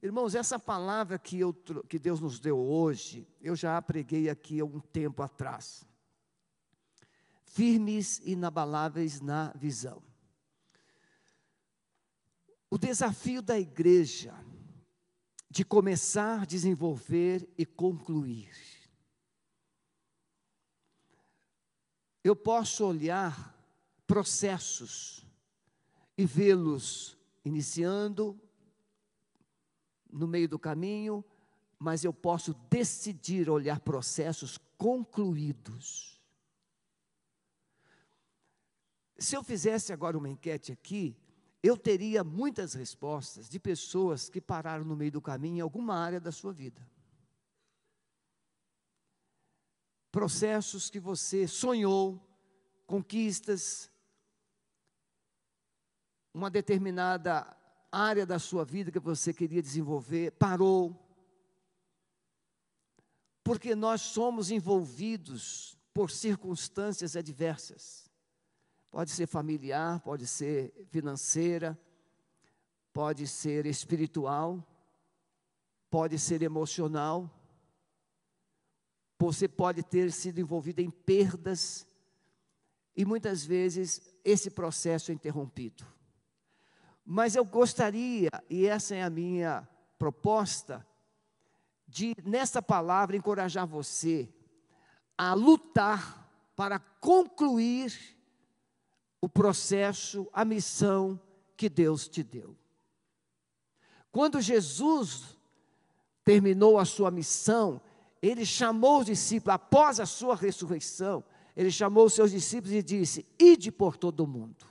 Irmãos, essa palavra que, eu, que Deus nos deu hoje, eu já preguei aqui há um tempo atrás. Firmes e inabaláveis na visão. O desafio da igreja de começar, desenvolver e concluir. Eu posso olhar processos e vê-los iniciando, no meio do caminho, mas eu posso decidir olhar processos concluídos. Se eu fizesse agora uma enquete aqui, eu teria muitas respostas de pessoas que pararam no meio do caminho em alguma área da sua vida. Processos que você sonhou, conquistas, uma determinada área da sua vida que você queria desenvolver, parou. Porque nós somos envolvidos por circunstâncias adversas. Pode ser familiar, pode ser financeira, pode ser espiritual, pode ser emocional. Você pode ter sido envolvido em perdas e muitas vezes esse processo é interrompido. Mas eu gostaria, e essa é a minha proposta, de nessa palavra encorajar você a lutar para concluir o processo, a missão que Deus te deu. Quando Jesus terminou a sua missão, ele chamou os discípulos, após a sua ressurreição, ele chamou os seus discípulos e disse: Ide por todo o mundo.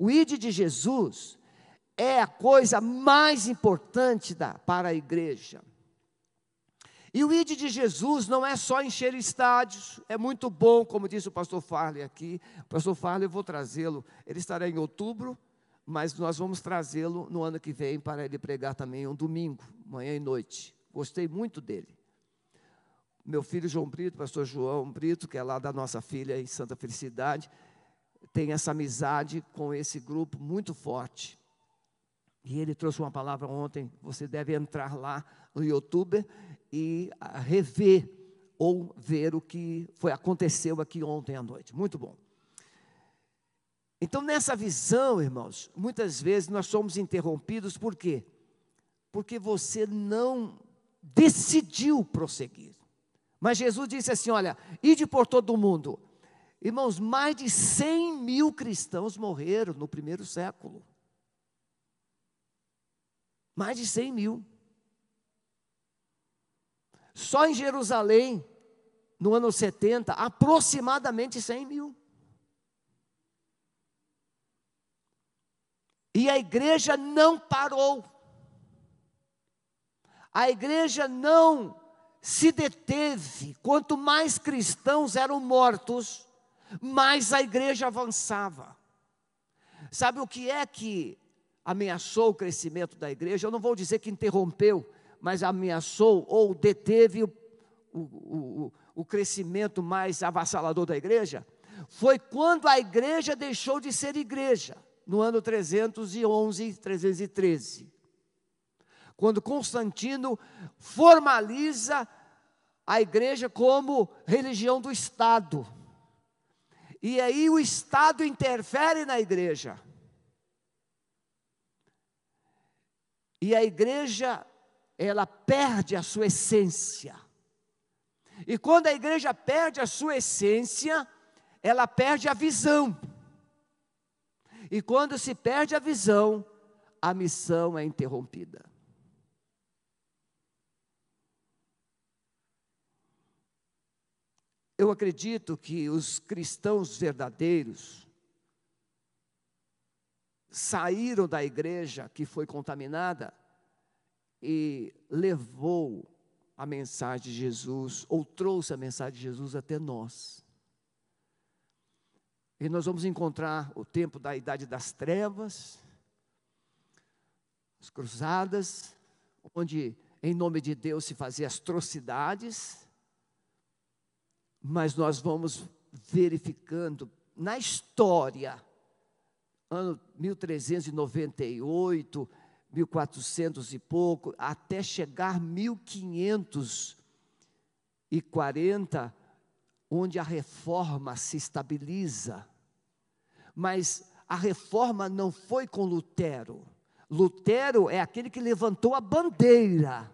O ID de Jesus é a coisa mais importante da, para a igreja. E o ID de Jesus não é só encher estádios, é muito bom, como disse o pastor Farley aqui. O pastor Farley, eu vou trazê-lo, ele estará em outubro, mas nós vamos trazê-lo no ano que vem para ele pregar também um domingo, manhã e noite. Gostei muito dele. Meu filho João Brito, pastor João Brito, que é lá da nossa filha em Santa Felicidade, tem essa amizade com esse grupo muito forte. E ele trouxe uma palavra ontem, você deve entrar lá no YouTube e ah, rever ou ver o que foi aconteceu aqui ontem à noite. Muito bom. Então, nessa visão, irmãos, muitas vezes nós somos interrompidos por quê? Porque você não decidiu prosseguir. Mas Jesus disse assim: olha, ide por todo o mundo, Irmãos, mais de 100 mil cristãos morreram no primeiro século. Mais de 100 mil. Só em Jerusalém, no ano 70, aproximadamente 100 mil. E a igreja não parou. A igreja não se deteve. Quanto mais cristãos eram mortos, mais a igreja avançava. Sabe o que é que ameaçou o crescimento da igreja? Eu não vou dizer que interrompeu, mas ameaçou ou deteve o, o, o, o crescimento mais avassalador da igreja? Foi quando a igreja deixou de ser igreja, no ano 311, 313. Quando Constantino formaliza a igreja como religião do Estado. E aí o Estado interfere na igreja. E a igreja, ela perde a sua essência. E quando a igreja perde a sua essência, ela perde a visão. E quando se perde a visão, a missão é interrompida. Eu acredito que os cristãos verdadeiros saíram da igreja que foi contaminada e levou a mensagem de Jesus, ou trouxe a mensagem de Jesus até nós. E nós vamos encontrar o tempo da idade das trevas, as cruzadas, onde em nome de Deus se fazia atrocidades, mas nós vamos verificando na história, ano 1398, 1400 e pouco, até chegar 1540, onde a reforma se estabiliza. Mas a reforma não foi com Lutero. Lutero é aquele que levantou a bandeira.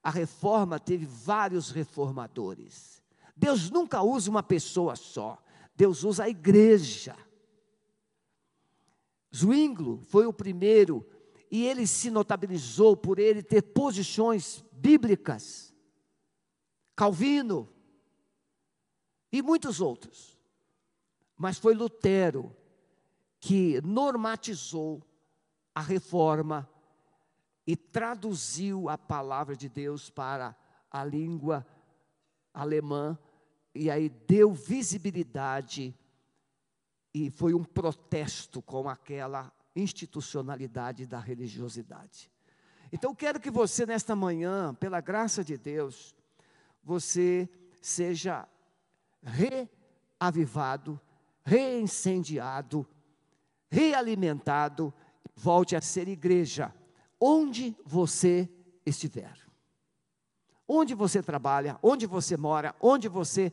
A reforma teve vários reformadores. Deus nunca usa uma pessoa só. Deus usa a igreja. Zwinglo foi o primeiro e ele se notabilizou por ele ter posições bíblicas. Calvino e muitos outros. Mas foi Lutero que normatizou a reforma e traduziu a palavra de Deus para a língua alemã e aí deu visibilidade e foi um protesto com aquela institucionalidade da religiosidade. Então, quero que você, nesta manhã, pela graça de Deus, você seja reavivado, reincendiado, realimentado, volte a ser igreja, onde você estiver. Onde você trabalha, onde você mora, onde você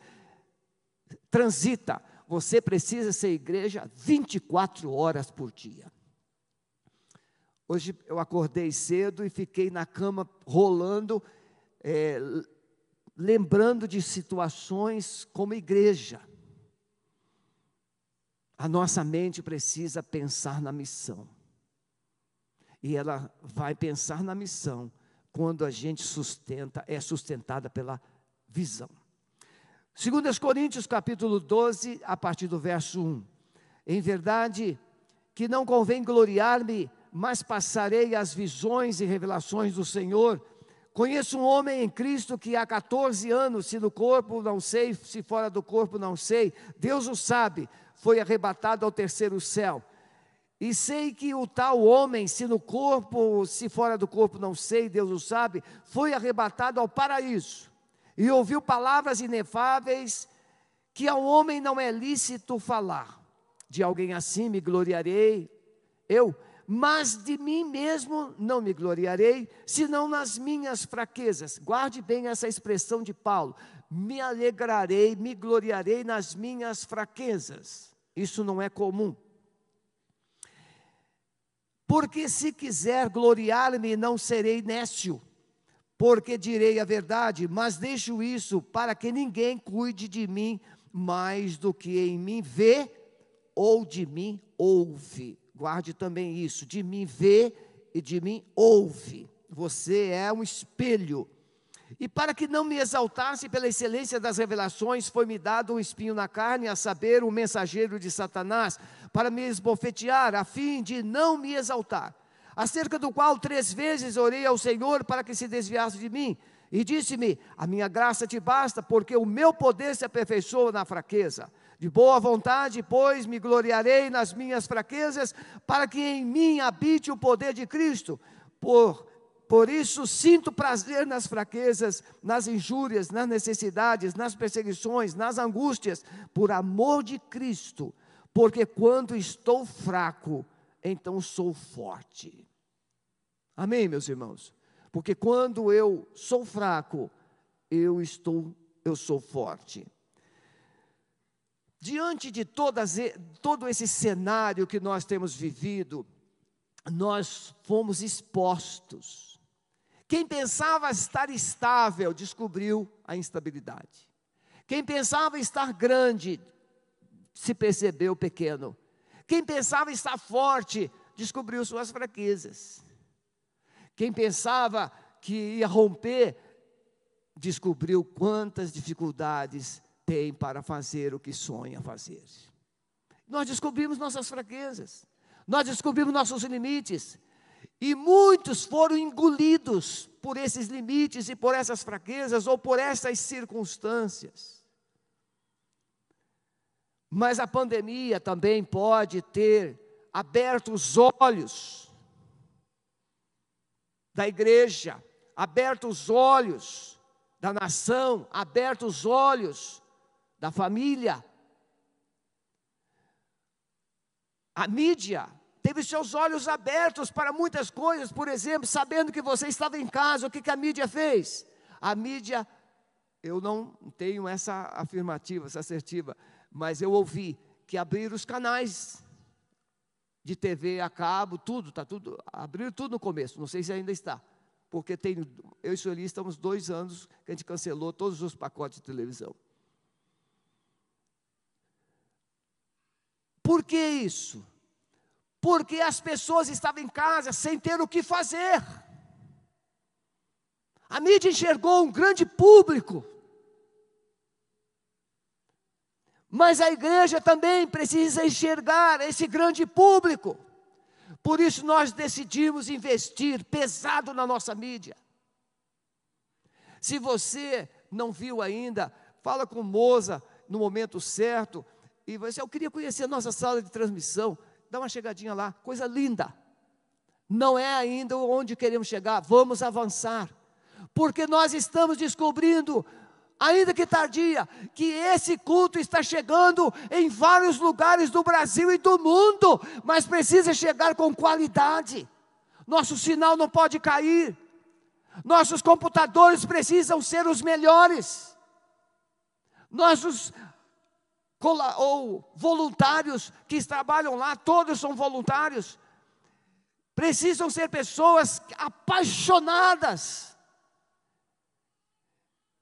transita, você precisa ser igreja 24 horas por dia. Hoje eu acordei cedo e fiquei na cama rolando, é, lembrando de situações como igreja. A nossa mente precisa pensar na missão. E ela vai pensar na missão quando a gente sustenta, é sustentada pela visão. 2 Coríntios capítulo 12, a partir do verso 1. Em verdade que não convém gloriar-me, mas passarei as visões e revelações do Senhor. Conheço um homem em Cristo que há 14 anos, se no corpo não sei, se fora do corpo não sei, Deus o sabe, foi arrebatado ao terceiro céu. E sei que o tal homem, se no corpo, se fora do corpo, não sei, Deus o sabe, foi arrebatado ao paraíso. E ouviu palavras inefáveis que ao homem não é lícito falar. De alguém assim me gloriarei, eu, mas de mim mesmo não me gloriarei, senão nas minhas fraquezas. Guarde bem essa expressão de Paulo. Me alegrarei, me gloriarei nas minhas fraquezas. Isso não é comum. Porque se quiser gloriar-me, não serei nécio, porque direi a verdade, mas deixo isso para que ninguém cuide de mim mais do que em mim vê ou de mim ouve. Guarde também isso, de mim vê e de mim ouve. Você é um espelho. E para que não me exaltasse pela excelência das revelações, foi-me dado um espinho na carne, a saber, o um mensageiro de Satanás, para me esbofetear, a fim de não me exaltar. Acerca do qual três vezes orei ao Senhor para que se desviasse de mim. E disse-me: A minha graça te basta, porque o meu poder se aperfeiçoa na fraqueza. De boa vontade, pois, me gloriarei nas minhas fraquezas, para que em mim habite o poder de Cristo. Por, por isso sinto prazer nas fraquezas, nas injúrias, nas necessidades, nas perseguições, nas angústias, por amor de Cristo porque quando estou fraco, então sou forte. Amém, meus irmãos? Porque quando eu sou fraco, eu estou, eu sou forte. Diante de todas, todo esse cenário que nós temos vivido, nós fomos expostos. Quem pensava estar estável descobriu a instabilidade. Quem pensava estar grande se percebeu pequeno. Quem pensava estar forte, descobriu suas fraquezas. Quem pensava que ia romper, descobriu quantas dificuldades tem para fazer o que sonha fazer. Nós descobrimos nossas fraquezas, nós descobrimos nossos limites, e muitos foram engolidos por esses limites e por essas fraquezas ou por essas circunstâncias. Mas a pandemia também pode ter aberto os olhos da igreja, aberto os olhos da nação, aberto os olhos da família. A mídia teve seus olhos abertos para muitas coisas, por exemplo, sabendo que você estava em casa, o que, que a mídia fez? A mídia, eu não tenho essa afirmativa, essa assertiva, mas eu ouvi que abriram os canais de TV a cabo, tudo, tá tudo, abriram tudo no começo, não sei se ainda está, porque tem, eu e Sueli estamos dois anos que a gente cancelou todos os pacotes de televisão. Por que isso? Porque as pessoas estavam em casa sem ter o que fazer. A mídia enxergou um grande público. Mas a igreja também precisa enxergar esse grande público. Por isso nós decidimos investir pesado na nossa mídia. Se você não viu ainda, fala com Moza no momento certo. E você, eu queria conhecer a nossa sala de transmissão. Dá uma chegadinha lá, coisa linda. Não é ainda onde queremos chegar, vamos avançar. Porque nós estamos descobrindo ainda que tardia, que esse culto está chegando em vários lugares do Brasil e do mundo, mas precisa chegar com qualidade. Nosso sinal não pode cair. Nossos computadores precisam ser os melhores. Nossos ou voluntários que trabalham lá, todos são voluntários. Precisam ser pessoas apaixonadas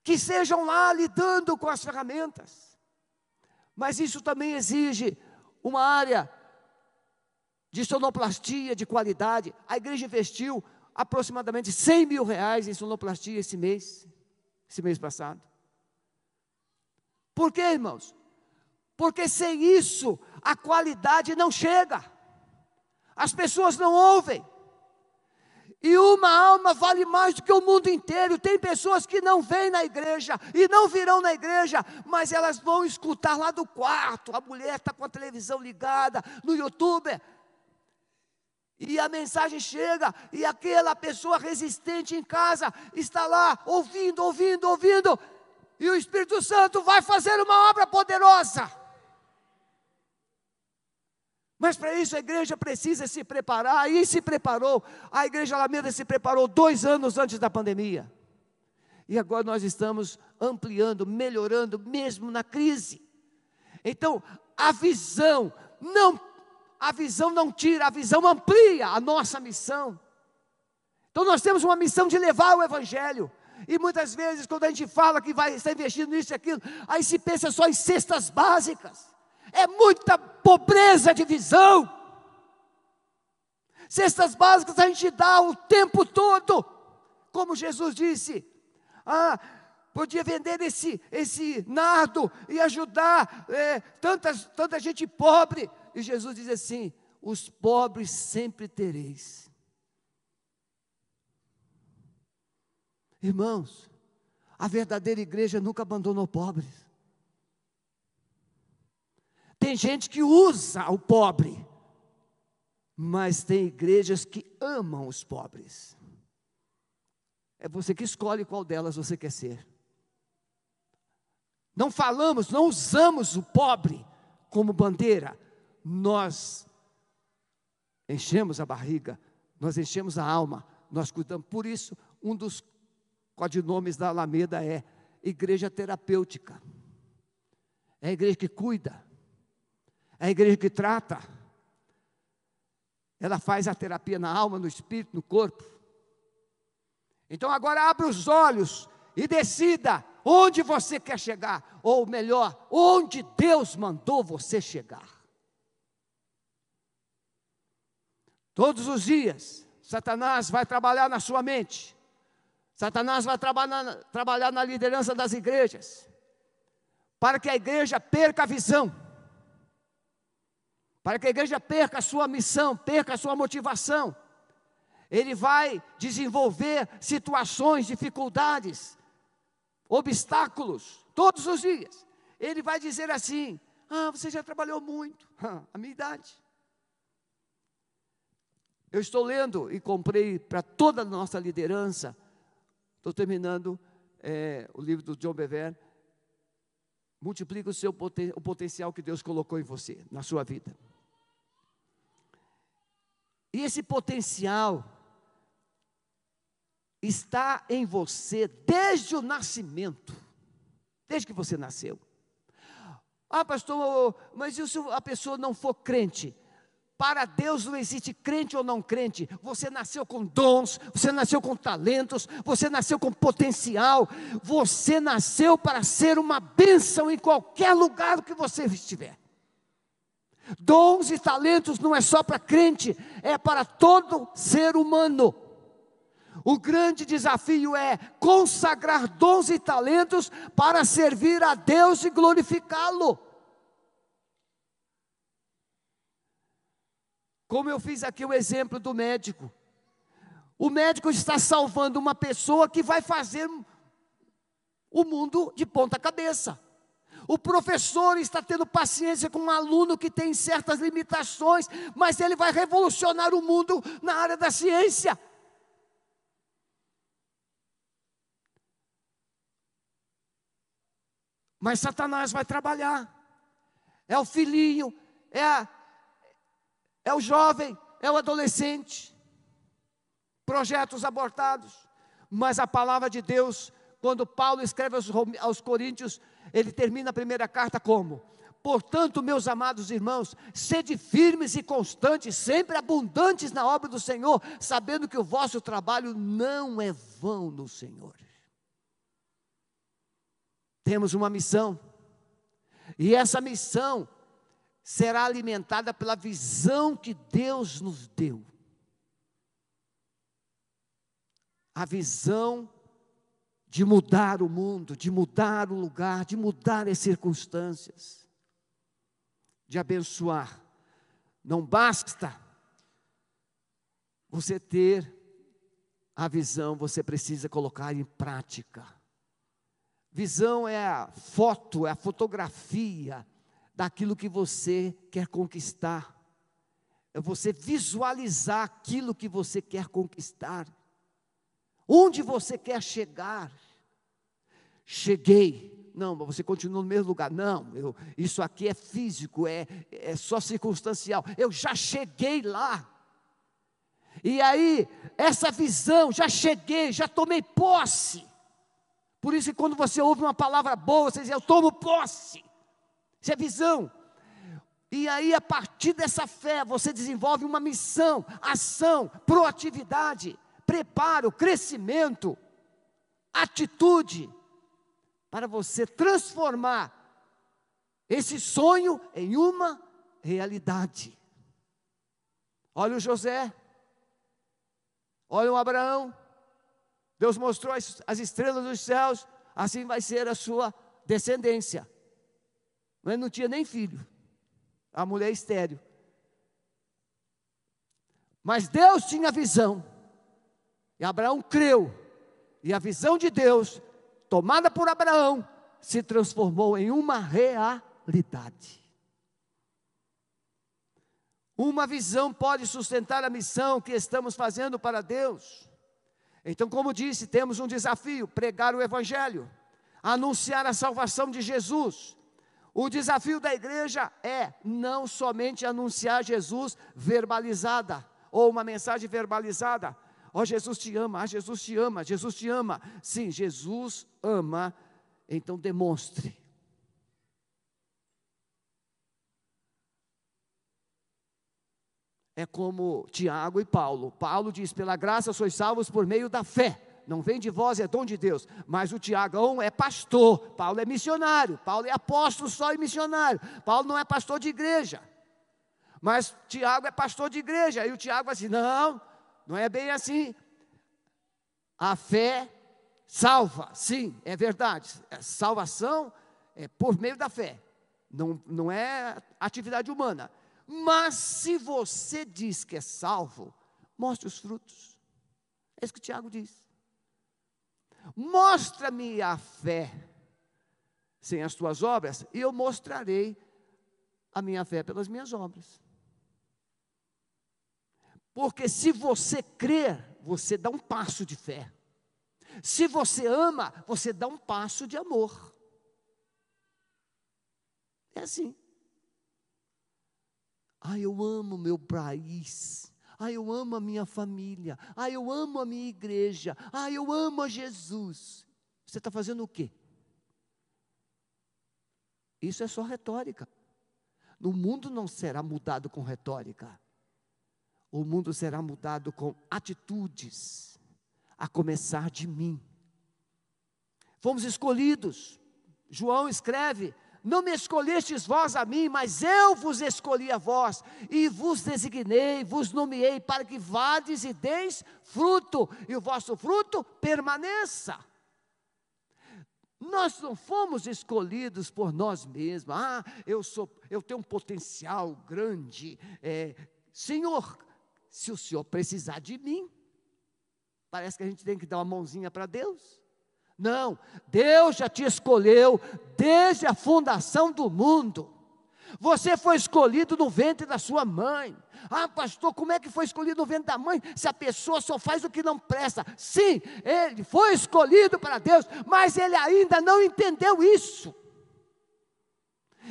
que sejam lá lidando com as ferramentas. Mas isso também exige uma área de sonoplastia de qualidade. A igreja investiu aproximadamente 100 mil reais em sonoplastia esse mês, esse mês passado. Por quê, irmãos? Porque sem isso a qualidade não chega, as pessoas não ouvem. E uma alma vale mais do que o mundo inteiro. Tem pessoas que não vêm na igreja e não virão na igreja, mas elas vão escutar lá do quarto. A mulher está com a televisão ligada no YouTube. E a mensagem chega, e aquela pessoa resistente em casa está lá, ouvindo, ouvindo, ouvindo. E o Espírito Santo vai fazer uma obra poderosa. Mas para isso a igreja precisa se preparar, e se preparou. A igreja Alameda se preparou dois anos antes da pandemia. E agora nós estamos ampliando, melhorando, mesmo na crise. Então, a visão não a visão não tira, a visão amplia a nossa missão. Então nós temos uma missão de levar o evangelho. E muitas vezes, quando a gente fala que vai estar investindo nisso e aquilo, aí se pensa só em cestas básicas é muita pobreza de visão. Cestas básicas a gente dá o tempo todo, como Jesus disse. Ah, podia vender esse, esse nardo e ajudar é, tantas, tanta gente pobre. E Jesus diz assim: os pobres sempre tereis. Irmãos, a verdadeira igreja nunca abandonou pobres. Tem gente que usa o pobre, mas tem igrejas que amam os pobres. É você que escolhe qual delas você quer ser. Não falamos, não usamos o pobre como bandeira. Nós enchemos a barriga, nós enchemos a alma, nós cuidamos. Por isso, um dos codinomes da Alameda é igreja terapêutica. É a igreja que cuida, a igreja que trata. Ela faz a terapia na alma, no espírito, no corpo. Então agora abra os olhos e decida onde você quer chegar, ou melhor, onde Deus mandou você chegar. Todos os dias, Satanás vai trabalhar na sua mente, Satanás vai trabalhar, trabalhar na liderança das igrejas, para que a igreja perca a visão para que a igreja perca a sua missão, perca a sua motivação. Ele vai desenvolver situações, dificuldades, obstáculos, todos os dias. Ele vai dizer assim: Ah, você já trabalhou muito, a minha idade. Eu estou lendo e comprei para toda a nossa liderança, estou terminando é, o livro do John Bever. Multiplica o seu o potencial que Deus colocou em você, na sua vida. E esse potencial está em você desde o nascimento, desde que você nasceu. Ah, pastor, mas e se a pessoa não for crente? Para Deus não existe crente ou não crente. Você nasceu com dons, você nasceu com talentos, você nasceu com potencial. Você nasceu para ser uma bênção em qualquer lugar que você estiver. Dons e talentos não é só para crente, é para todo ser humano. O grande desafio é consagrar dons e talentos para servir a Deus e glorificá-lo. Como eu fiz aqui o exemplo do médico. O médico está salvando uma pessoa que vai fazer o mundo de ponta cabeça. O professor está tendo paciência com um aluno que tem certas limitações, mas ele vai revolucionar o mundo na área da ciência. Mas Satanás vai trabalhar. É o filhinho, é a, é o jovem, é o adolescente, projetos abortados, mas a palavra de Deus, quando Paulo escreve aos, aos Coríntios, ele termina a primeira carta como? Portanto, meus amados irmãos, sede firmes e constantes, sempre abundantes na obra do Senhor, sabendo que o vosso trabalho não é vão no Senhor. Temos uma missão, e essa missão será alimentada pela visão que Deus nos deu. A visão de mudar o mundo, de mudar o lugar, de mudar as circunstâncias, de abençoar. Não basta você ter a visão, você precisa colocar em prática. Visão é a foto, é a fotografia, daquilo que você quer conquistar. É você visualizar aquilo que você quer conquistar. Onde você quer chegar? Cheguei. Não, mas você continua no mesmo lugar. Não, eu, isso aqui é físico, é, é só circunstancial. Eu já cheguei lá. E aí, essa visão, já cheguei, já tomei posse. Por isso que quando você ouve uma palavra boa, você diz, eu tomo posse. Isso é visão. E aí, a partir dessa fé, você desenvolve uma missão, ação, proatividade, preparo, crescimento, atitude, para você transformar esse sonho em uma realidade. Olha o José, olha o Abraão, Deus mostrou as, as estrelas dos céus, assim vai ser a sua descendência. Mas não tinha nem filho. A mulher é estéreo. Mas Deus tinha visão. E Abraão creu. E a visão de Deus, tomada por Abraão, se transformou em uma realidade. Uma visão pode sustentar a missão que estamos fazendo para Deus. Então, como disse, temos um desafio: pregar o Evangelho, anunciar a salvação de Jesus, o desafio da igreja é não somente anunciar Jesus verbalizada, ou uma mensagem verbalizada. Ó, oh, Jesus te ama, ah, Jesus te ama, Jesus te ama. Sim, Jesus ama, então demonstre. É como Tiago e Paulo. Paulo diz: pela graça sois salvos por meio da fé não vem de vós, é dom de Deus. Mas o Tiagão é pastor, Paulo é missionário, Paulo é apóstolo só e missionário. Paulo não é pastor de igreja. Mas Tiago é pastor de igreja. E o Tiago vai assim: não, não é bem assim. A fé salva, sim, é verdade. É salvação é por meio da fé, não, não é atividade humana. Mas se você diz que é salvo, mostre os frutos. É isso que Tiago diz. Mostra-me a fé sem as tuas obras, e eu mostrarei a minha fé pelas minhas obras. Porque se você crer, você dá um passo de fé. Se você ama, você dá um passo de amor. É assim. Ah, eu amo meu país. Ah, eu amo a minha família. Ah, eu amo a minha igreja. Ah, eu amo a Jesus. Você está fazendo o quê? Isso é só retórica. No mundo não será mudado com retórica. O mundo será mudado com atitudes, a começar de mim. Fomos escolhidos. João escreve: Não me escolhestes vós a mim, mas eu vos escolhi a vós, e vos designei, vos nomeei, para que vades e deis fruto, e o vosso fruto permaneça. Nós não fomos escolhidos por nós mesmos. Ah, eu sou, eu tenho um potencial grande. É, Senhor, se o Senhor precisar de mim, parece que a gente tem que dar uma mãozinha para Deus. Não, Deus já te escolheu desde a fundação do mundo. Você foi escolhido no ventre da sua mãe. Ah, pastor, como é que foi escolhido no ventre da mãe? Se a pessoa só faz o que não presta. Sim, ele foi escolhido para Deus, mas ele ainda não entendeu isso.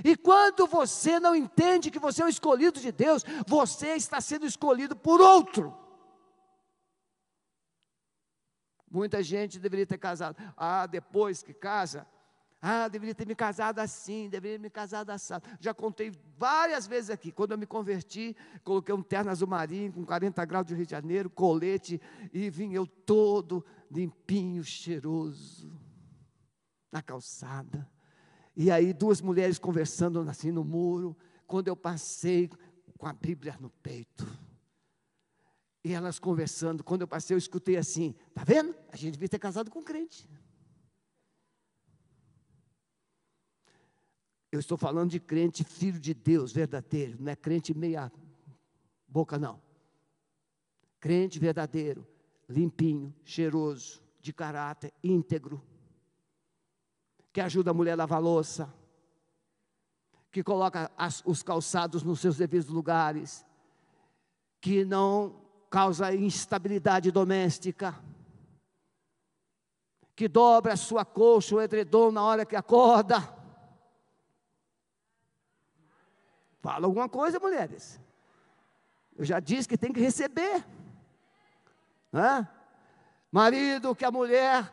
E quando você não entende que você é o escolhido de Deus, você está sendo escolhido por outro. Muita gente deveria ter casado. Ah, depois que casa, ah, deveria ter me casado assim, deveria ter me casado assim. Já contei várias vezes aqui. Quando eu me converti, coloquei um terno azul marinho com 40 graus de Rio de Janeiro, colete, e vim eu todo limpinho, cheiroso, na calçada. E aí, duas mulheres conversando assim no muro. Quando eu passei com a Bíblia no peito. E elas conversando. Quando eu passei, eu escutei assim: Está vendo? A gente devia ter casado com crente. Eu estou falando de crente filho de Deus verdadeiro, não é crente meia boca, não. Crente verdadeiro, limpinho, cheiroso, de caráter, íntegro, que ajuda a mulher a lavar louça, que coloca as, os calçados nos seus devidos lugares, que não causa instabilidade doméstica, que dobra a sua colcha, o edredom na hora que acorda Fala alguma coisa, mulheres. Eu já disse que tem que receber. Hã? Marido, que a mulher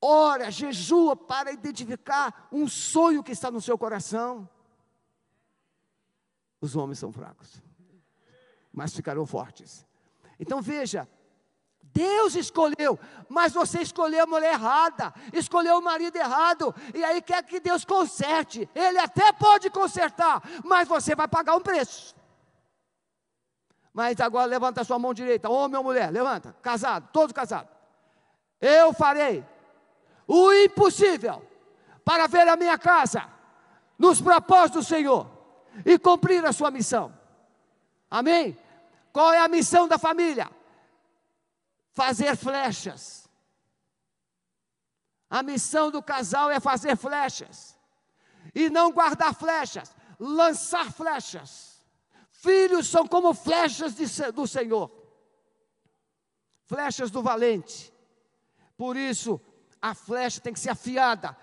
ora, jejua para identificar um sonho que está no seu coração. Os homens são fracos, mas ficarão fortes. Então veja, Deus escolheu, mas você escolheu a mulher errada, escolheu o marido errado, e aí quer que Deus conserte. Ele até pode consertar, mas você vai pagar um preço. Mas agora levanta a sua mão direita, homem ou mulher, levanta, casado, todos casados. Eu farei o impossível para ver a minha casa nos propósitos do Senhor e cumprir a sua missão. Amém? Qual é a missão da família? fazer flechas. A missão do casal é fazer flechas. E não guardar flechas, lançar flechas. Filhos são como flechas de, do Senhor, flechas do valente. Por isso, a flecha tem que ser afiada,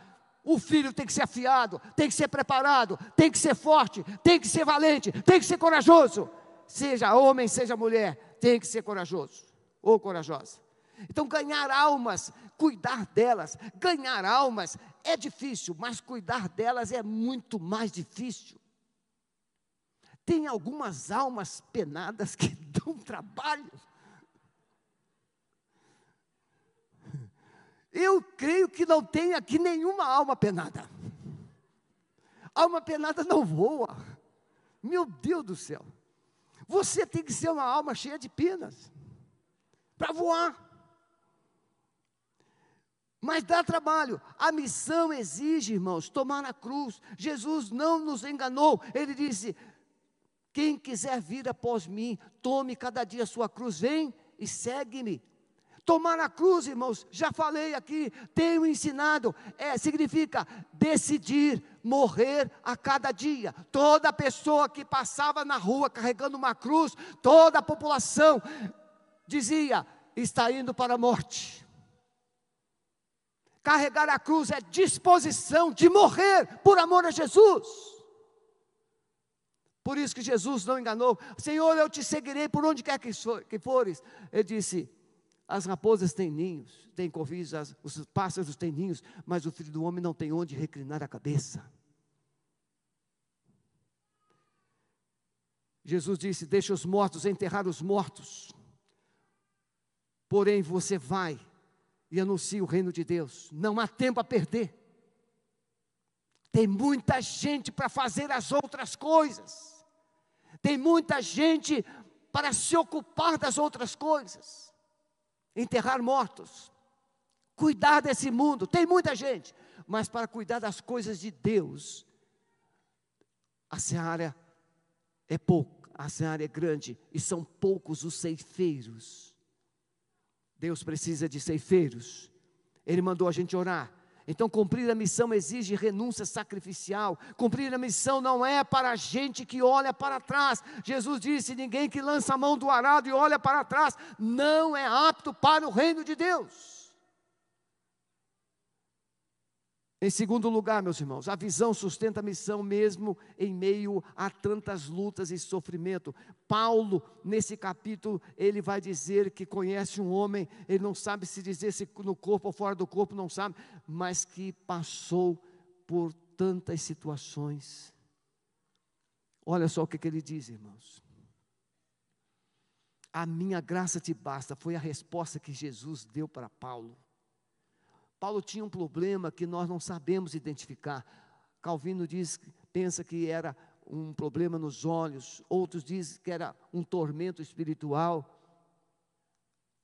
o filho tem que ser afiado, tem que ser preparado, tem que ser forte, tem que ser valente, tem que ser corajoso. Seja homem, seja mulher, tem que ser corajoso ou corajosa. Então, ganhar almas, cuidar delas, ganhar almas é difícil, mas cuidar delas é muito mais difícil. Tem algumas almas penadas que dão trabalho. Eu creio que não tem aqui nenhuma alma penada. Alma penada não voa. Meu Deus do céu. Você tem que ser uma alma cheia de penas para voar. Mas dá trabalho. A missão exige, irmãos, tomar a cruz. Jesus não nos enganou. Ele disse: Quem quiser vir após mim, tome cada dia a sua cruz, vem e segue-me. Tomar a cruz, irmãos, já falei aqui, tenho ensinado, é, significa decidir morrer a cada dia. Toda pessoa que passava na rua carregando uma cruz, toda a população dizia: está indo para a morte. Carregar a cruz é disposição de morrer por amor a Jesus. Por isso que Jesus não enganou. Senhor, eu te seguirei por onde quer que fores. Ele disse: as raposas têm ninhos, têm covis, os pássaros têm ninhos, mas o filho do homem não tem onde reclinar a cabeça. Jesus disse: Deixa os mortos enterrar os mortos. Porém, você vai e anuncia o reino de Deus. Não há tempo a perder. Tem muita gente para fazer as outras coisas. Tem muita gente para se ocupar das outras coisas. Enterrar mortos. Cuidar desse mundo. Tem muita gente. Mas para cuidar das coisas de Deus, a seara é pouco, a seara é grande e são poucos os ceifeiros. Deus precisa de ceifeiros. Ele mandou a gente orar. Então, cumprir a missão exige renúncia sacrificial. Cumprir a missão não é para a gente que olha para trás. Jesus disse: ninguém que lança a mão do arado e olha para trás não é apto para o reino de Deus. Em segundo lugar, meus irmãos, a visão sustenta a missão mesmo em meio a tantas lutas e sofrimento. Paulo, nesse capítulo, ele vai dizer que conhece um homem, ele não sabe se dizer se no corpo ou fora do corpo, não sabe, mas que passou por tantas situações. Olha só o que, que ele diz, irmãos. A minha graça te basta, foi a resposta que Jesus deu para Paulo. Paulo tinha um problema que nós não sabemos identificar. Calvino diz, pensa que era um problema nos olhos, outros dizem que era um tormento espiritual.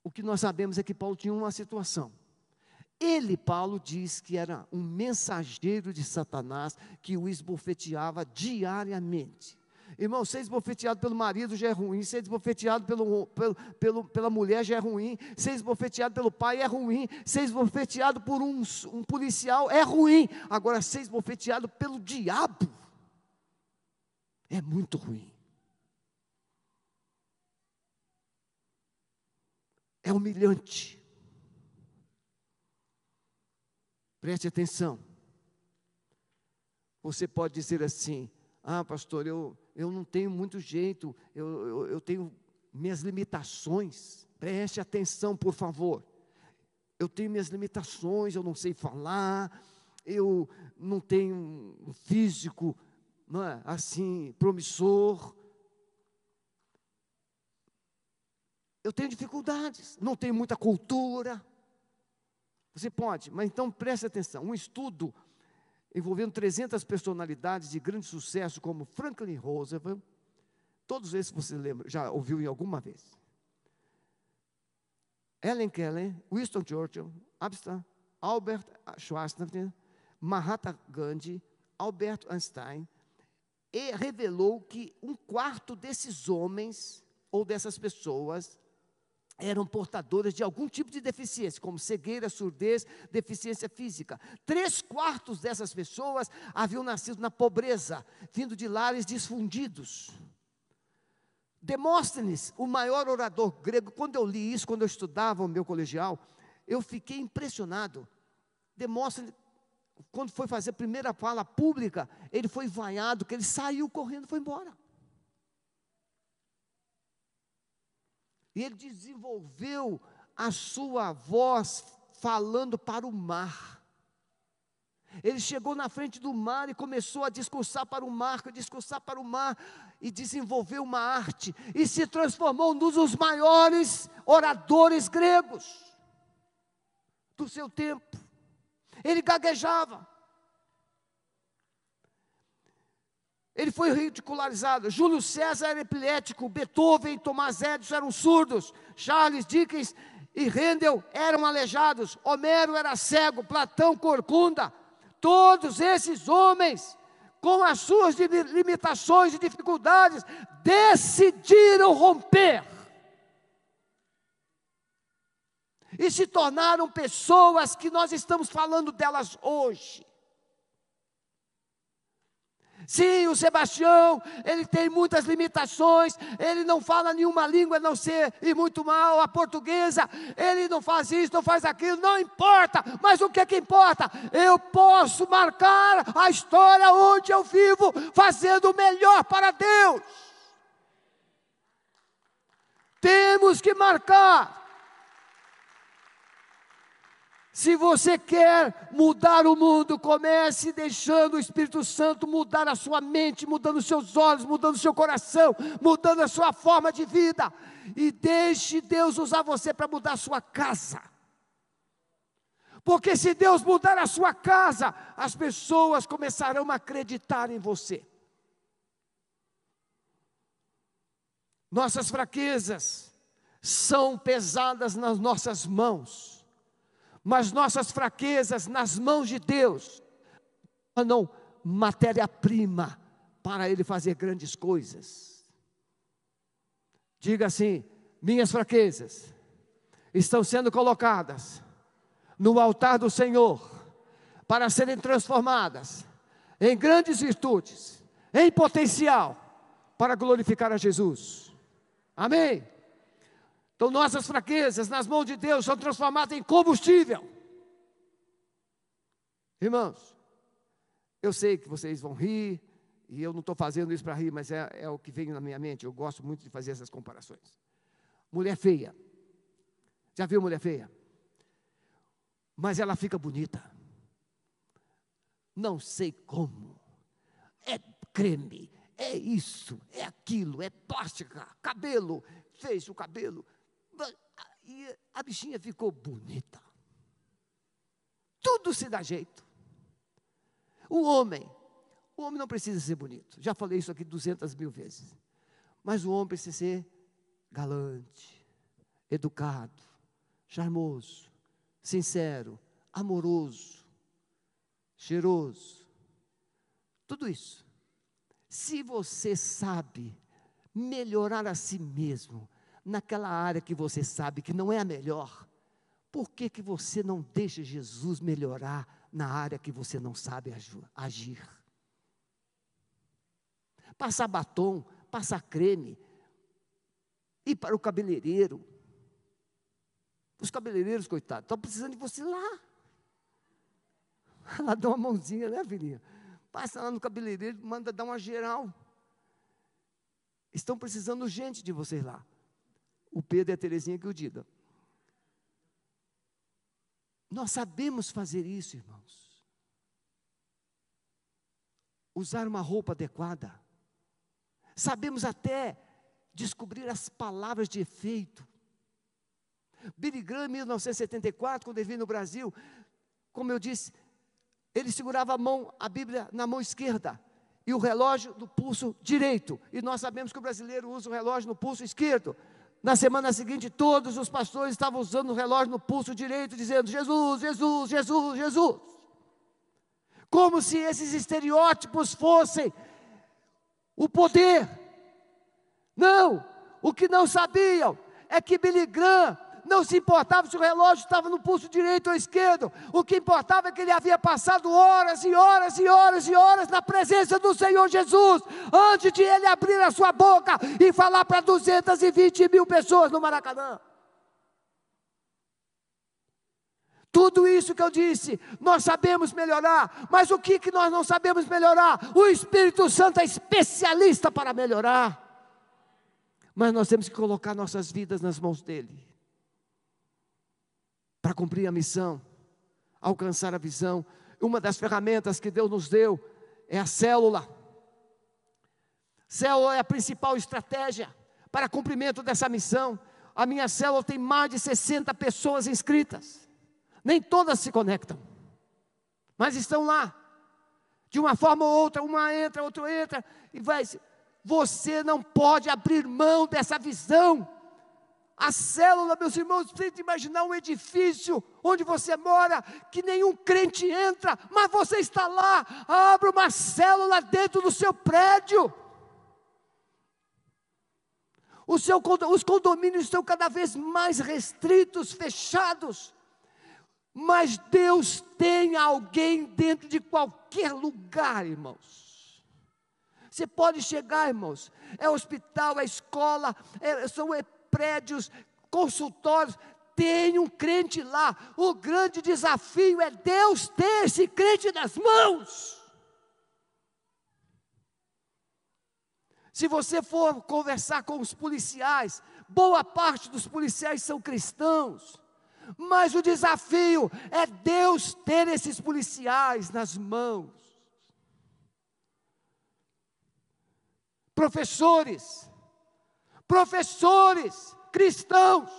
O que nós sabemos é que Paulo tinha uma situação. Ele, Paulo, diz que era um mensageiro de Satanás que o esbofeteava diariamente. Irmão, ser esbofeteado pelo marido já é ruim, ser esbofeteado pelo, pelo, pelo, pela mulher já é ruim, ser esbofeteado pelo pai é ruim, ser esbofeteado por um, um policial é ruim. Agora, ser esbofeteado pelo diabo é muito ruim. É humilhante. Preste atenção. Você pode dizer assim: ah, pastor, eu, eu não tenho muito jeito, eu, eu, eu tenho minhas limitações. Preste atenção, por favor. Eu tenho minhas limitações, eu não sei falar, eu não tenho um físico não é, assim promissor. Eu tenho dificuldades, não tenho muita cultura. Você pode, mas então preste atenção: um estudo envolvendo 300 personalidades de grande sucesso, como Franklin Roosevelt, todos esses você lembra, já ouviu em alguma vez. Ellen Keller, Winston Churchill, Abstan, Albert Schweitzer, Mahatma Gandhi, Albert Einstein, e revelou que um quarto desses homens ou dessas pessoas eram portadoras de algum tipo de deficiência, como cegueira, surdez, deficiência física. Três quartos dessas pessoas haviam nascido na pobreza, vindo de lares desfundidos. Demóstenes, o maior orador grego, quando eu li isso, quando eu estudava o meu colegial, eu fiquei impressionado. Demóstenes, quando foi fazer a primeira fala pública, ele foi vaiado, que ele saiu correndo foi embora. E ele desenvolveu a sua voz falando para o mar. Ele chegou na frente do mar e começou a discursar para o mar, discursar para o mar, e desenvolveu uma arte, e se transformou num dos maiores oradores gregos do seu tempo. Ele gaguejava. Ele foi ridicularizado. Júlio César era epilético, Beethoven e Tomás Edison eram surdos, Charles Dickens e Handel eram aleijados, Homero era cego, Platão corcunda. Todos esses homens, com as suas limitações e dificuldades, decidiram romper. E se tornaram pessoas que nós estamos falando delas hoje. Sim, o Sebastião, ele tem muitas limitações, ele não fala nenhuma língua a não ser, e muito mal, a portuguesa, ele não faz isso, não faz aquilo, não importa, mas o que é que importa? Eu posso marcar a história onde eu vivo, fazendo o melhor para Deus. Temos que marcar. Se você quer mudar o mundo, comece deixando o Espírito Santo mudar a sua mente, mudando os seus olhos, mudando o seu coração, mudando a sua forma de vida. E deixe Deus usar você para mudar a sua casa. Porque se Deus mudar a sua casa, as pessoas começarão a acreditar em você. Nossas fraquezas são pesadas nas nossas mãos mas nossas fraquezas nas mãos de Deus tornam matéria-prima para Ele fazer grandes coisas. Diga assim: minhas fraquezas estão sendo colocadas no altar do Senhor para serem transformadas em grandes virtudes, em potencial para glorificar a Jesus. Amém. Então, nossas fraquezas nas mãos de Deus são transformadas em combustível. Irmãos, eu sei que vocês vão rir, e eu não estou fazendo isso para rir, mas é, é, o que vem na minha mente. Eu gosto muito de fazer essas comparações. Mulher feia. Já viu mulher feia? Mas ela fica bonita. Não sei como. É creme, é isso, é aquilo, é plástica, cabelo, fez o cabelo, e a bichinha ficou bonita. Tudo se dá jeito. O homem, o homem não precisa ser bonito. Já falei isso aqui duzentas mil vezes. Mas o homem precisa ser galante, educado, charmoso, sincero, amoroso, cheiroso. Tudo isso. Se você sabe melhorar a si mesmo, naquela área que você sabe que não é a melhor, por que, que você não deixa Jesus melhorar na área que você não sabe agir? Passar batom, passar creme, ir para o cabeleireiro. Os cabeleireiros, coitados, estão precisando de você lá. Ela dá uma mãozinha, né, filhinha? Passa lá no cabeleireiro, manda dar uma geral. Estão precisando urgente de vocês lá. O Pedro e a Terezinha que o diga. Nós sabemos fazer isso, irmãos. Usar uma roupa adequada. Sabemos até descobrir as palavras de efeito. Billy Graham, em 1974, quando ele veio no Brasil, como eu disse, ele segurava a mão, a Bíblia na mão esquerda e o relógio no pulso direito. E nós sabemos que o brasileiro usa o relógio no pulso esquerdo. Na semana seguinte, todos os pastores estavam usando o relógio no pulso direito, dizendo: Jesus, Jesus, Jesus, Jesus. Como se esses estereótipos fossem o poder. Não, o que não sabiam é que Billy Graham não se importava se o relógio estava no pulso direito ou esquerdo. O que importava é que ele havia passado horas e horas e horas e horas na presença do Senhor Jesus, antes de ele abrir a sua boca e falar para 220 mil pessoas no Maracanã. Tudo isso que eu disse, nós sabemos melhorar, mas o que, que nós não sabemos melhorar? O Espírito Santo é especialista para melhorar. Mas nós temos que colocar nossas vidas nas mãos dEle para cumprir a missão, alcançar a visão. Uma das ferramentas que Deus nos deu é a célula. Célula é a principal estratégia para cumprimento dessa missão. A minha célula tem mais de 60 pessoas inscritas. Nem todas se conectam, mas estão lá. De uma forma ou outra, uma entra, outra entra, e vai. Você não pode abrir mão dessa visão. A célula, meus irmãos, tente imaginar um edifício onde você mora, que nenhum crente entra, mas você está lá, abre uma célula dentro do seu prédio. Seu, os condomínios estão cada vez mais restritos, fechados. Mas Deus tem alguém dentro de qualquer lugar, irmãos. Você pode chegar, irmãos, é hospital, é escola, é, são prédios, consultórios, tem um crente lá. O grande desafio é Deus ter esse crente nas mãos. Se você for conversar com os policiais, boa parte dos policiais são cristãos. Mas o desafio é Deus ter esses policiais nas mãos. Professores, professores cristãos,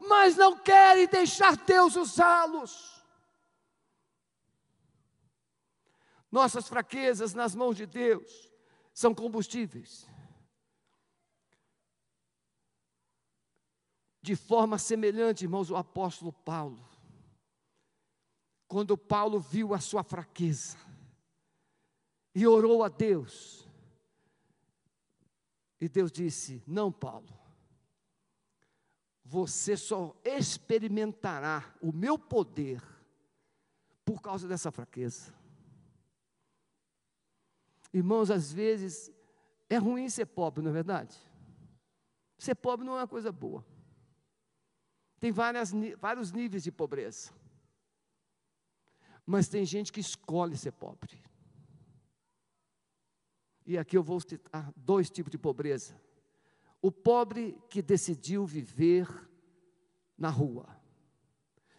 mas não querem deixar Deus usá-los. Nossas fraquezas nas mãos de Deus são combustíveis. De forma semelhante, irmãos, o apóstolo Paulo, quando Paulo viu a sua fraqueza e orou a Deus, e Deus disse: Não, Paulo, você só experimentará o meu poder por causa dessa fraqueza. Irmãos, às vezes é ruim ser pobre, não é verdade? Ser pobre não é uma coisa boa. Tem várias, vários níveis de pobreza. Mas tem gente que escolhe ser pobre. E aqui eu vou citar dois tipos de pobreza o pobre que decidiu viver na rua.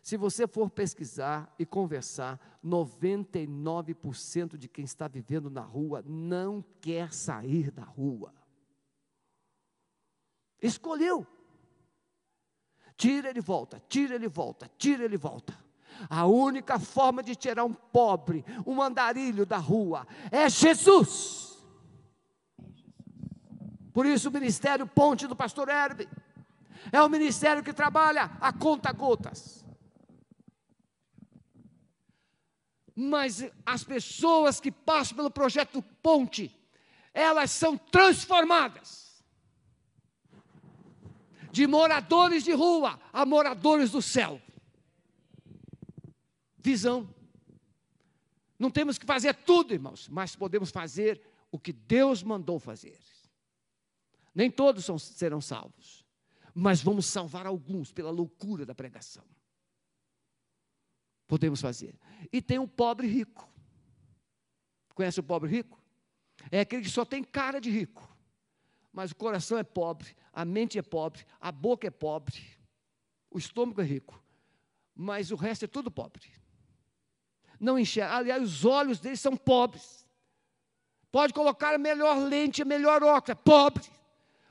Se você for pesquisar e conversar, 99% de quem está vivendo na rua não quer sair da rua. Escolheu. Tira ele volta, tira ele volta, tira ele volta. A única forma de tirar um pobre, um andarilho da rua é Jesus. Por isso o ministério Ponte do pastor Herbe é um ministério que trabalha a conta gotas. Mas as pessoas que passam pelo projeto Ponte, elas são transformadas de moradores de rua a moradores do céu. Visão. Não temos que fazer tudo, irmãos, mas podemos fazer o que Deus mandou fazer. Nem todos são, serão salvos, mas vamos salvar alguns pela loucura da pregação. Podemos fazer. E tem um pobre rico. Conhece o pobre rico? É aquele que só tem cara de rico, mas o coração é pobre, a mente é pobre, a boca é pobre, o estômago é rico, mas o resto é tudo pobre. Não enxerga, aliás, os olhos deles são pobres. Pode colocar a melhor lente, a melhor óculos, é pobre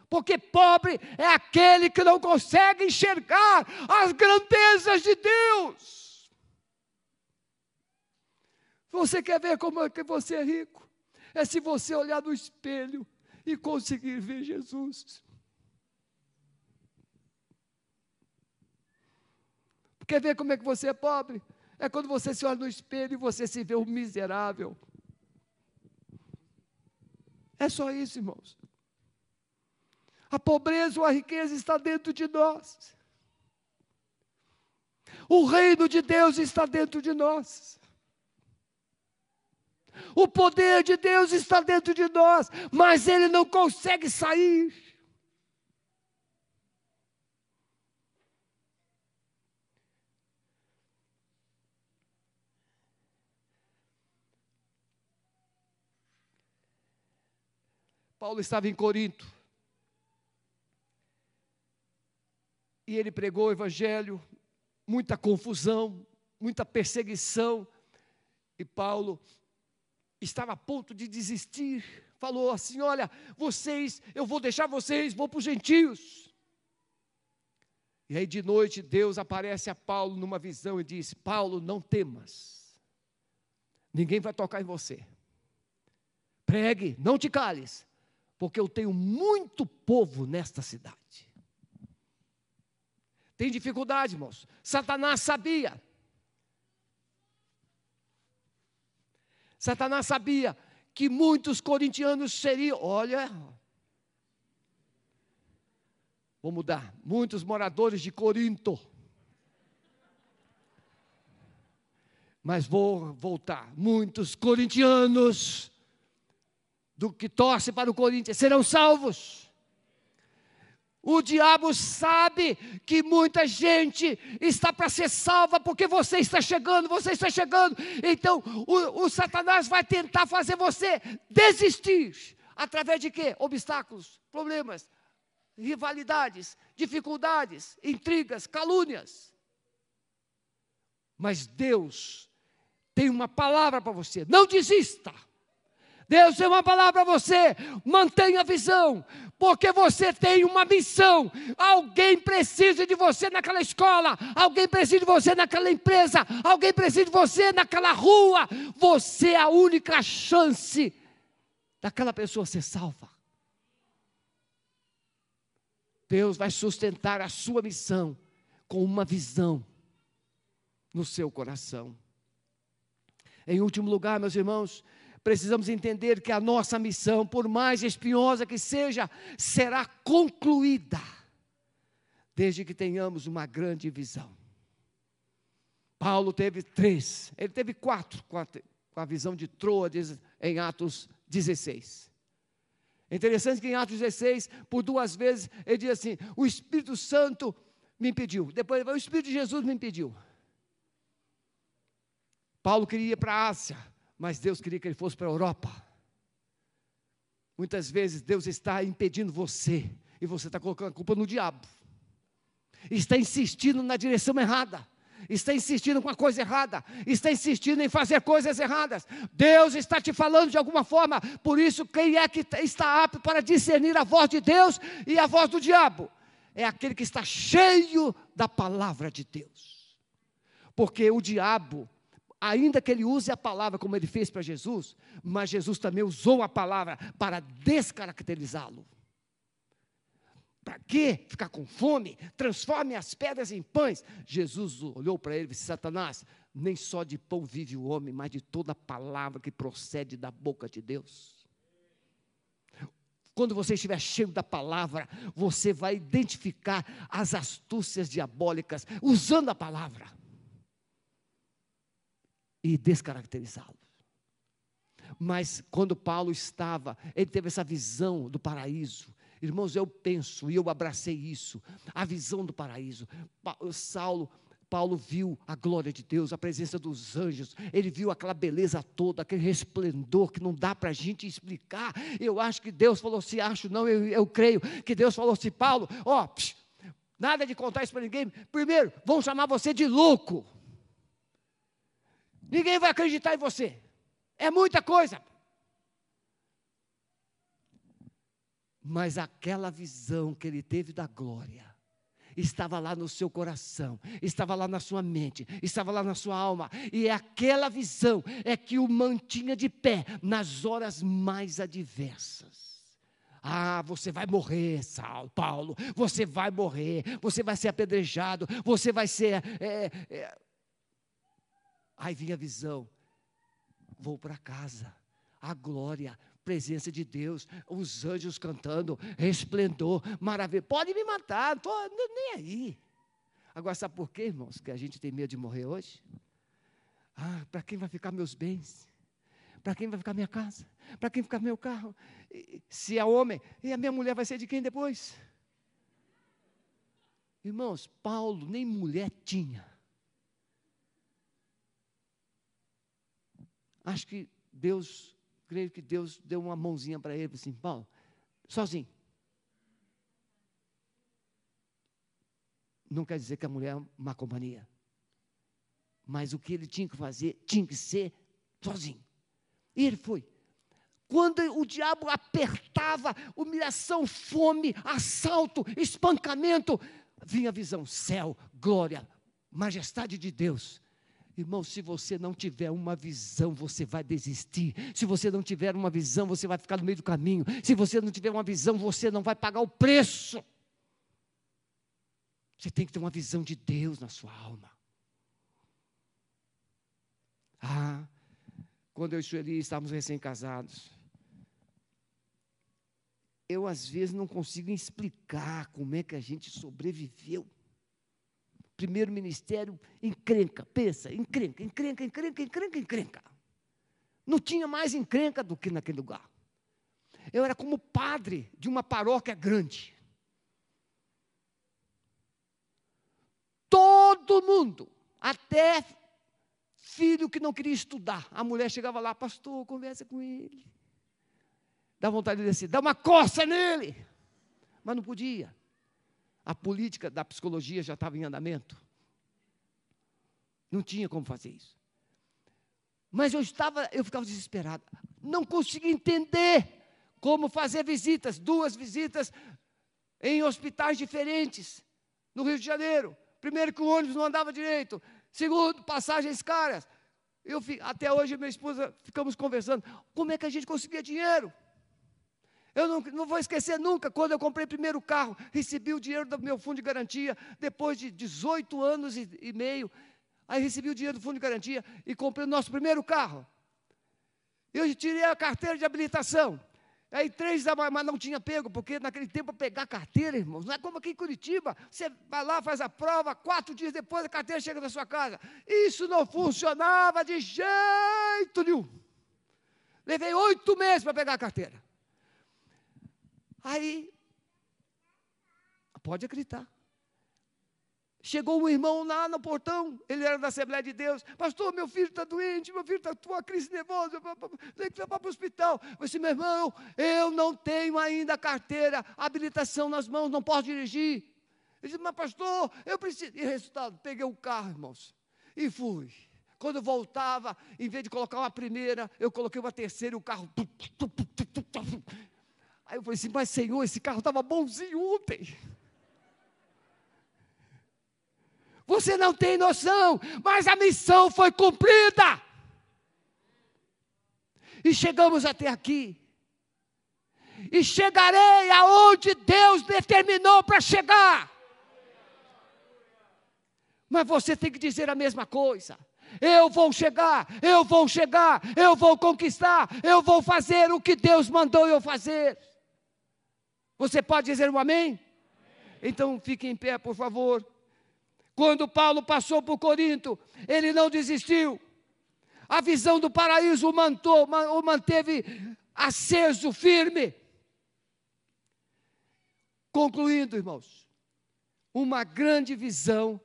porque pobre é aquele que não consegue enxergar as grandezas de Deus. Você quer ver como é que você é rico? É se você olhar no espelho e conseguir ver Jesus. Quer ver como é que você é pobre? É quando você se olha no espelho e você se vê um miserável. É só isso, irmãos. A pobreza ou a riqueza está dentro de nós. O reino de Deus está dentro de nós. O poder de Deus está dentro de nós, mas ele não consegue sair. Paulo estava em Corinto. E ele pregou o evangelho, muita confusão, muita perseguição, e Paulo estava a ponto de desistir, falou assim: Olha, vocês, eu vou deixar vocês, vou para os gentios. E aí de noite Deus aparece a Paulo numa visão e diz: Paulo, não temas, ninguém vai tocar em você. Pregue, não te cales, porque eu tenho muito povo nesta cidade. Tem dificuldade, irmãos. Satanás sabia. Satanás sabia que muitos corintianos seriam, olha, vou mudar, muitos moradores de Corinto. Mas vou voltar, muitos corintianos do que torce para o Corinthians serão salvos. O diabo sabe que muita gente está para ser salva porque você está chegando, você está chegando. Então, o, o, Satanás vai tentar fazer você desistir. Através de quê? Obstáculos, problemas, rivalidades, dificuldades, intrigas, calúnias. Mas Deus tem uma palavra para você: não desista. Deus tem uma palavra para você. Mantenha a visão, porque você tem uma missão. Alguém precisa de você naquela escola, alguém precisa de você naquela empresa, alguém precisa de você naquela rua. Você é a única chance daquela pessoa ser salva. Deus vai sustentar a sua missão com uma visão no seu coração. Em último lugar, meus irmãos, precisamos entender que a nossa missão, por mais espinhosa que seja, será concluída, desde que tenhamos uma grande visão. Paulo teve três, ele teve quatro com a, com a visão de Troades em Atos 16. É interessante que em Atos 16, por duas vezes, ele diz assim: O Espírito Santo me impediu. Depois, o Espírito de Jesus me impediu. Paulo queria ir para a Ásia mas Deus queria que ele fosse para a Europa. Muitas vezes Deus está impedindo você, e você está colocando a culpa no diabo, está insistindo na direção errada, está insistindo com a coisa errada, está insistindo em fazer coisas erradas. Deus está te falando de alguma forma, por isso, quem é que está apto para discernir a voz de Deus e a voz do diabo? É aquele que está cheio da palavra de Deus, porque o diabo, ainda que ele use a palavra como ele fez para Jesus, mas Jesus também usou a palavra para descaracterizá-lo. Para que ficar com fome? Transforme as pedras em pães. Jesus olhou para ele e disse: Satanás, nem só de pão vive o homem, mas de toda palavra que procede da boca de Deus. Quando você estiver cheio da palavra, você vai identificar as astúcias diabólicas usando a palavra e descaracterizá-los. Mas quando Paulo estava, ele teve essa visão do paraíso. Irmãos, eu penso e eu abracei isso, a visão do paraíso. Saulo, Paulo viu a glória de Deus, a presença dos anjos, ele viu aquela beleza toda, aquele resplendor que não dá para a gente explicar. Eu acho que Deus falou assim, acho não, eu, eu creio que Deus falou assim, Paulo, ó, nada de contar isso para ninguém. Primeiro, vão chamar você de louco. Ninguém vai acreditar em você. É muita coisa. Mas aquela visão que ele teve da glória estava lá no seu coração, estava lá na sua mente, estava lá na sua alma, e aquela visão é que o mantinha de pé nas horas mais adversas. Ah, você vai morrer, Saulo, Paulo, você vai morrer, você vai ser apedrejado, você vai ser. É, é, Aí vinha a visão. Vou para casa. A glória, presença de Deus, os anjos cantando, resplendor, maravilha. Pode me matar, nem aí. Agora, sabe por quê, irmãos, que a gente tem medo de morrer hoje? Ah, para quem vai ficar meus bens? Para quem vai ficar minha casa? Para quem ficar meu carro? Se é homem, e a minha mulher vai ser de quem depois? Irmãos, Paulo nem mulher tinha. Acho que Deus, creio que Deus deu uma mãozinha para ele, assim, Paulo, sozinho. Não quer dizer que a mulher é uma companhia. Mas o que ele tinha que fazer, tinha que ser sozinho. E ele foi. Quando o diabo apertava, humilhação, fome, assalto, espancamento, vinha a visão, céu, glória, majestade de Deus. Irmão, se você não tiver uma visão, você vai desistir. Se você não tiver uma visão, você vai ficar no meio do caminho. Se você não tiver uma visão, você não vai pagar o preço. Você tem que ter uma visão de Deus na sua alma. Ah, quando eu e Sueli estávamos recém-casados, eu às vezes não consigo explicar como é que a gente sobreviveu primeiro ministério, encrenca, pensa, encrenca, encrenca, encrenca, encrenca, encrenca. Não tinha mais encrenca do que naquele lugar. Eu era como padre de uma paróquia grande. Todo mundo, até filho que não queria estudar, a mulher chegava lá, pastor, conversa com ele. Dá vontade de dizer, dá uma coça nele. Mas não podia. A política da psicologia já estava em andamento. Não tinha como fazer isso. Mas eu estava, eu ficava desesperado. Não conseguia entender como fazer visitas, duas visitas em hospitais diferentes no Rio de Janeiro. Primeiro que o ônibus não andava direito, segundo, passagens caras. Eu, até hoje minha esposa ficamos conversando, como é que a gente conseguia dinheiro? Eu não, não, vou esquecer nunca, quando eu comprei o primeiro carro, recebi o dinheiro do meu fundo de garantia, depois de 18 anos e, e meio, Aí recebi o dinheiro do fundo de garantia e comprei o nosso primeiro carro. Eu tirei a carteira de habilitação. Aí três da manhã, mas não tinha pego, porque naquele tempo pegar carteira, irmãos, não é como aqui em Curitiba. Você vai lá, faz a prova, quatro dias depois a carteira chega na sua casa. Isso não funcionava de jeito nenhum. Levei oito meses para pegar a carteira. Aí, pode acreditar. Chegou um irmão lá no portão, ele era da Assembleia de Deus. Pastor, meu filho está doente, meu filho está com uma crise nervosa, tem que levar para o hospital. Eu disse, meu irmão, eu não tenho ainda carteira, habilitação nas mãos, não posso dirigir. Ele disse, mas pastor, eu preciso. E resultado, peguei o carro, irmãos, e fui. Quando eu voltava, em vez de colocar uma primeira, eu coloquei uma terceira e o carro. Aí eu falei assim, mas Senhor, esse carro estava bonzinho ontem. Você não tem noção, mas a missão foi cumprida. E chegamos até aqui. E chegarei aonde Deus determinou para chegar. Mas você tem que dizer a mesma coisa. Eu vou chegar, eu vou chegar, eu vou conquistar, eu vou fazer o que Deus mandou eu fazer. Você pode dizer um amém? Então fique em pé, por favor. Quando Paulo passou por Corinto, ele não desistiu. A visão do paraíso o, mantou, o manteve aceso, firme. Concluindo, irmãos, uma grande visão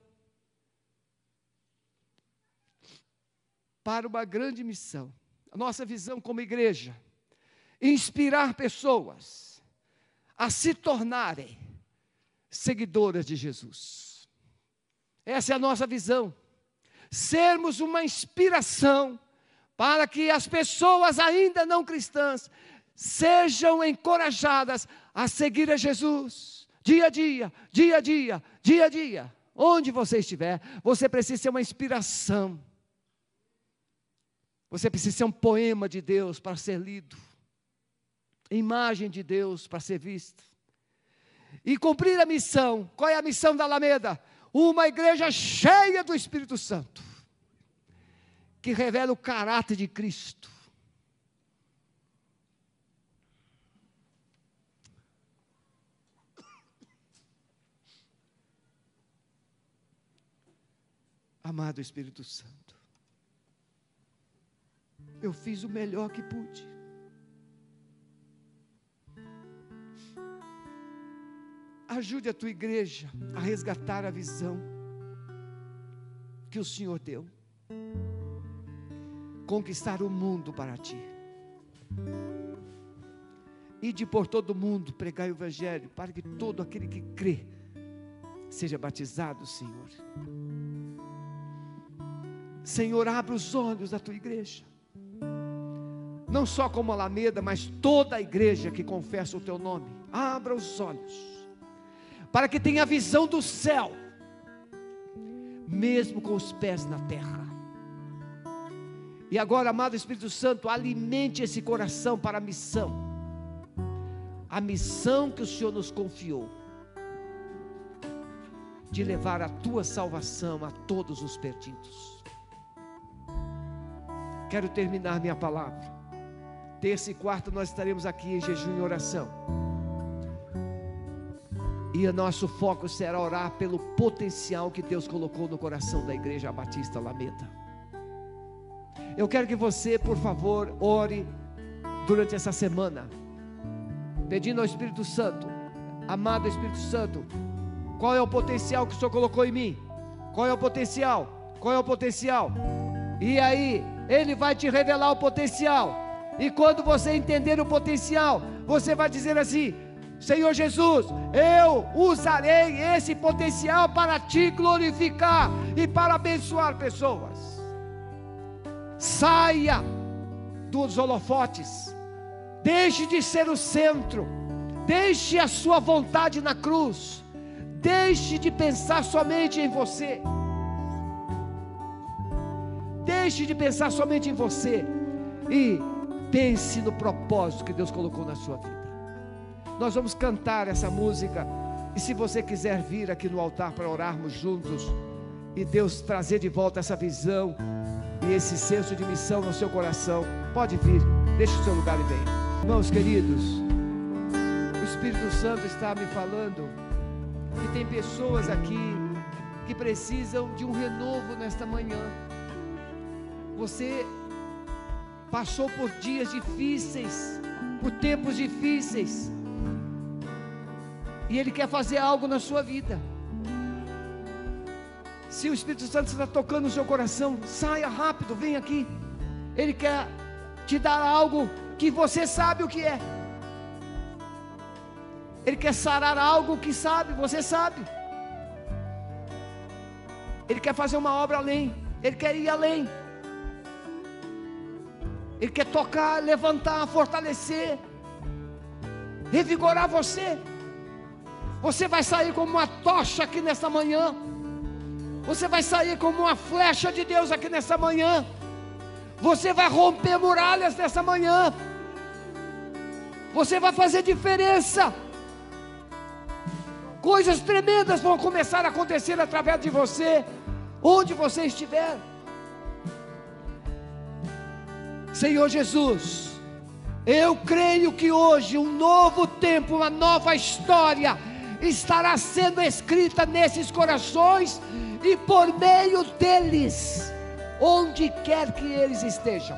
para uma grande missão. A nossa visão como igreja, inspirar pessoas a se tornarem seguidoras de Jesus. Essa é a nossa visão. Sermos uma inspiração para que as pessoas ainda não cristãs sejam encorajadas a seguir a Jesus. Dia a dia, dia a dia, dia a dia. Onde você estiver, você precisa ser uma inspiração. Você precisa ser um poema de Deus para ser lido, imagem de Deus para ser vista. E cumprir a missão. Qual é a missão da Alameda? uma igreja cheia do Espírito Santo, que revela o caráter de Cristo. Amado Espírito Santo, eu fiz o melhor que pude. Ajude a tua igreja a resgatar a visão que o Senhor deu. Conquistar o mundo para ti. Ide por todo o mundo pregar o Evangelho, para que todo aquele que crê seja batizado, Senhor. Senhor, abre os olhos da tua igreja. Não só como Alameda, mas toda a igreja que confessa o teu nome. Abra os olhos para que tenha visão do céu, mesmo com os pés na terra. E agora, amado Espírito Santo, alimente esse coração para a missão, a missão que o Senhor nos confiou, de levar a tua salvação a todos os perdidos. Quero terminar minha palavra. Terça e quarta nós estaremos aqui em jejum e oração. E o nosso foco será orar pelo potencial que Deus colocou no coração da igreja Batista Alameda. Eu quero que você, por favor, ore durante essa semana, pedindo ao Espírito Santo, amado Espírito Santo, qual é o potencial que o Senhor colocou em mim? Qual é o potencial? Qual é o potencial? E aí, Ele vai te revelar o potencial. E quando você entender o potencial, você vai dizer assim: Senhor Jesus, eu usarei esse potencial para te glorificar e para abençoar pessoas. Saia dos holofotes, deixe de ser o centro, deixe a sua vontade na cruz, deixe de pensar somente em você, deixe de pensar somente em você e pense no propósito que Deus colocou na sua vida. Nós vamos cantar essa música. E se você quiser vir aqui no altar para orarmos juntos e Deus trazer de volta essa visão e esse senso de missão no seu coração, pode vir, deixe o seu lugar e venha. Irmãos queridos, o Espírito Santo está me falando que tem pessoas aqui que precisam de um renovo nesta manhã. Você passou por dias difíceis, por tempos difíceis, e Ele quer fazer algo na sua vida. Se o Espírito Santo está tocando no seu coração, saia rápido, vem aqui. Ele quer te dar algo que você sabe o que é. Ele quer sarar algo que sabe, você sabe. Ele quer fazer uma obra além. Ele quer ir além. Ele quer tocar, levantar, fortalecer, revigorar você. Você vai sair como uma tocha aqui nessa manhã. Você vai sair como uma flecha de Deus aqui nessa manhã. Você vai romper muralhas nessa manhã. Você vai fazer diferença. Coisas tremendas vão começar a acontecer através de você, onde você estiver. Senhor Jesus, eu creio que hoje um novo tempo, uma nova história estará sendo escrita nesses corações e por meio deles, onde quer que eles estejam.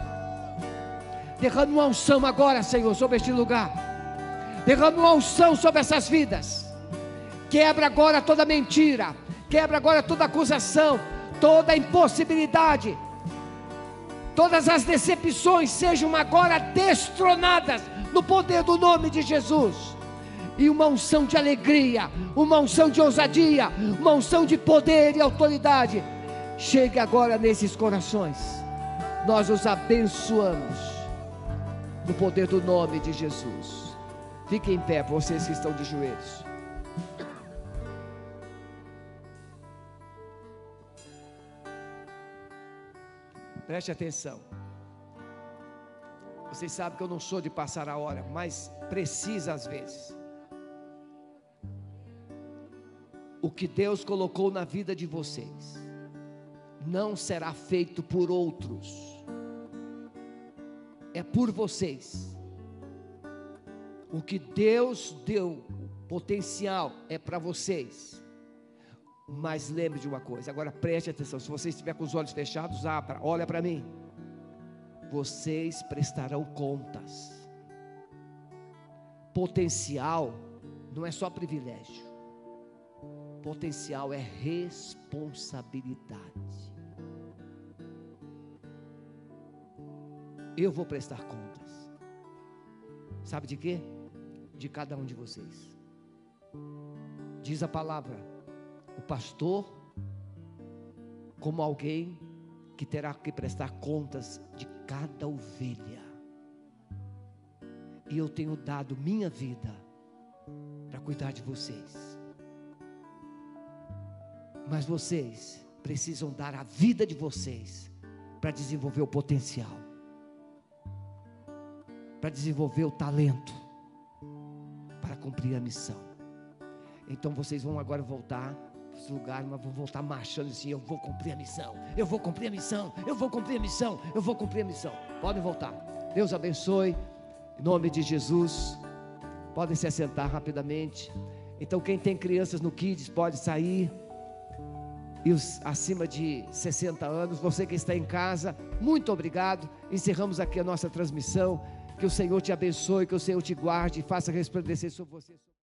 Derrame uma unção agora, Senhor, sobre este lugar. Derrame uma unção sobre essas vidas. Quebra agora toda mentira. Quebra agora toda acusação, toda impossibilidade. Todas as decepções sejam agora destronadas no poder do nome de Jesus e uma unção de alegria, uma unção de ousadia, uma unção de poder e autoridade. Chegue agora nesses corações. Nós os abençoamos no poder do nome de Jesus. Fiquem em pé, vocês que estão de joelhos. Preste atenção. Vocês sabem que eu não sou de passar a hora, mas precisa às vezes. O que Deus colocou na vida de vocês não será feito por outros, é por vocês. O que Deus deu potencial é para vocês. Mas lembre de uma coisa, agora preste atenção. Se você estiver com os olhos fechados, abra, olha para mim. Vocês prestarão contas. Potencial não é só privilégio potencial é responsabilidade. Eu vou prestar contas. Sabe de quê? De cada um de vocês. Diz a palavra: o pastor, como alguém que terá que prestar contas de cada ovelha. E eu tenho dado minha vida para cuidar de vocês. Mas vocês precisam dar a vida de vocês para desenvolver o potencial, para desenvolver o talento, para cumprir a missão. Então vocês vão agora voltar para esse lugar, mas vão voltar marchando assim: eu vou cumprir a missão, eu vou cumprir a missão, eu vou cumprir a missão, eu vou cumprir a missão. Podem voltar. Deus abençoe, em nome de Jesus. Podem se assentar rapidamente. Então, quem tem crianças no Kids pode sair e os acima de 60 anos, você que está em casa, muito obrigado. Encerramos aqui a nossa transmissão. Que o Senhor te abençoe, que o Senhor te guarde e faça resplandecer sobre você.